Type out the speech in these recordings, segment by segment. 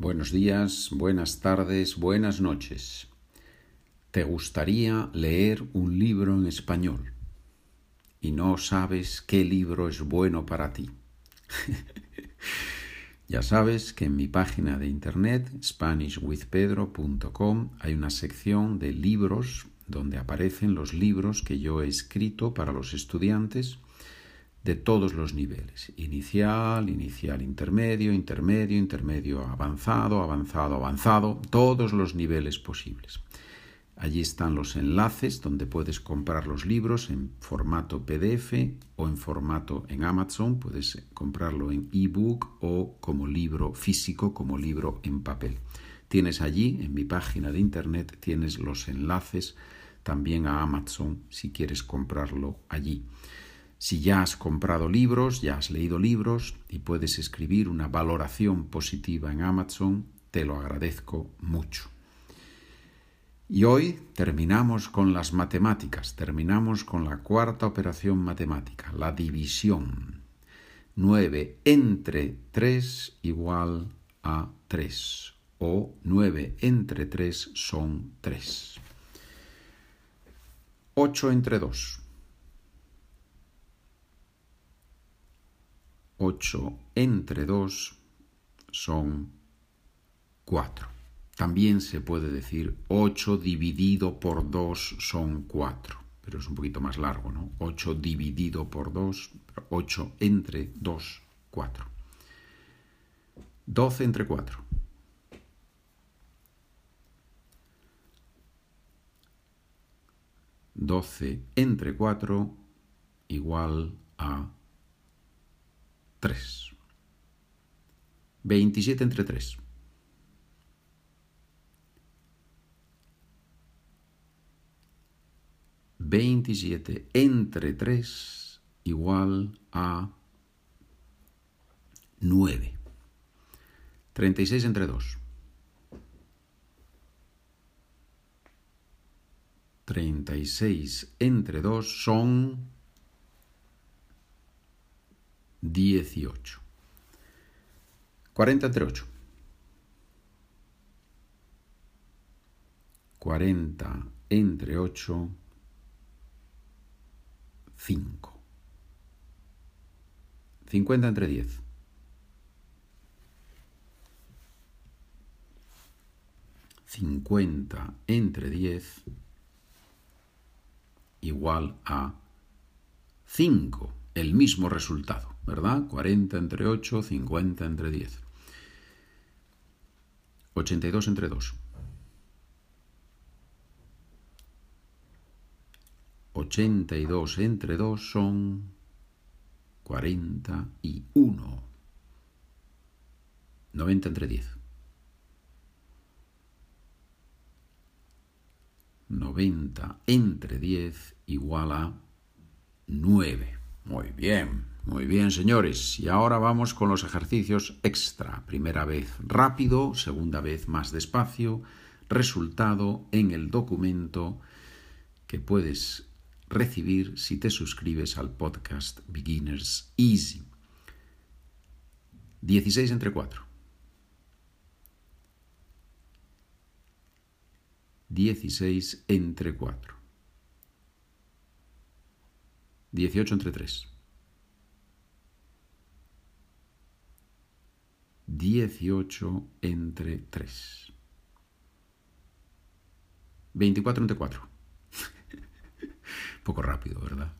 Buenos días, buenas tardes, buenas noches. ¿Te gustaría leer un libro en español y no sabes qué libro es bueno para ti? ya sabes que en mi página de internet SpanishWithPedro.com hay una sección de libros donde aparecen los libros que yo he escrito para los estudiantes de todos los niveles. Inicial, inicial, intermedio, intermedio, intermedio, avanzado, avanzado, avanzado, todos los niveles posibles. Allí están los enlaces donde puedes comprar los libros en formato PDF o en formato en Amazon. Puedes comprarlo en ebook o como libro físico, como libro en papel. Tienes allí, en mi página de internet, tienes los enlaces también a Amazon si quieres comprarlo allí. Si ya has comprado libros, ya has leído libros y puedes escribir una valoración positiva en Amazon, te lo agradezco mucho. Y hoy terminamos con las matemáticas, terminamos con la cuarta operación matemática, la división. 9 entre 3 igual a 3 o 9 entre 3 son 3. 8 entre 2 8 entre 2 son 4. También se puede decir 8 dividido por 2 son 4, pero es un poquito más largo, ¿no? 8 dividido por 2, 8 entre 2, 4. 12 entre 4. 12 entre 4 igual a 3. 27 entre 3. Veintisiete entre tres igual a nueve. Treinta y seis entre dos. Treinta y seis entre dos son 18. 40 entre 8. 40 entre 8, 5. 50 entre 10. 50 entre 10 igual a 5, el mismo resultado. ¿verdad? 40 entre 8, 50 entre 10. 82 entre 2. 82 entre 2 son 41. 90 entre 10. 90 entre 10 igual a 9. Muy bien. Muy bien, señores. Y ahora vamos con los ejercicios extra. Primera vez rápido, segunda vez más despacio. Resultado en el documento que puedes recibir si te suscribes al podcast Beginners Easy. 16 entre 4. 16 entre 4. 18 entre 3. 18 entre 3. 24 entre 4. Poco rápido, ¿verdad?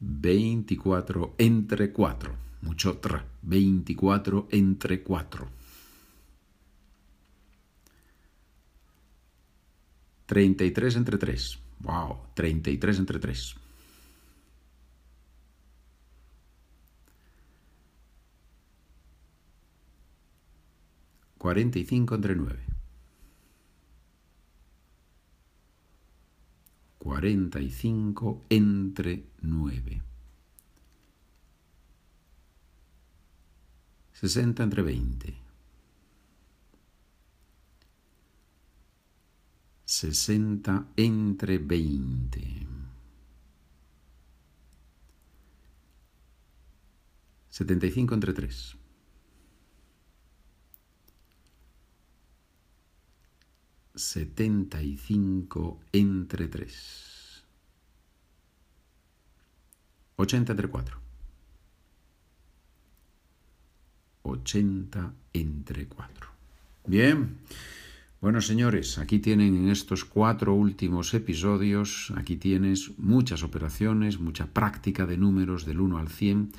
24 entre 4. Mucho tra. 24 entre 4. 33 entre 3. Wow, 33 entre 3. 45 entre 9. 45 entre 9. 60 entre 20. 60 entre 20. Setenta y cinco entre tres. Setenta y cinco entre tres. Ochenta entre cuatro. Ochenta entre cuatro. Bien. Bueno, señores, aquí tienen en estos cuatro últimos episodios, aquí tienes muchas operaciones, mucha práctica de números del 1 al 100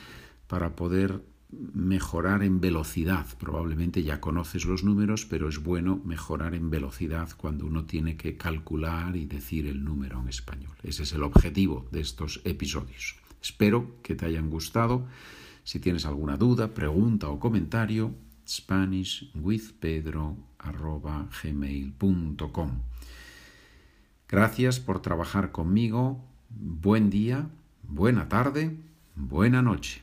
para poder mejorar en velocidad. Probablemente ya conoces los números, pero es bueno mejorar en velocidad cuando uno tiene que calcular y decir el número en español. Ese es el objetivo de estos episodios. Espero que te hayan gustado. Si tienes alguna duda, pregunta o comentario, spanishwithpedro.gmail.com Gracias por trabajar conmigo. Buen día, buena tarde, buena noche.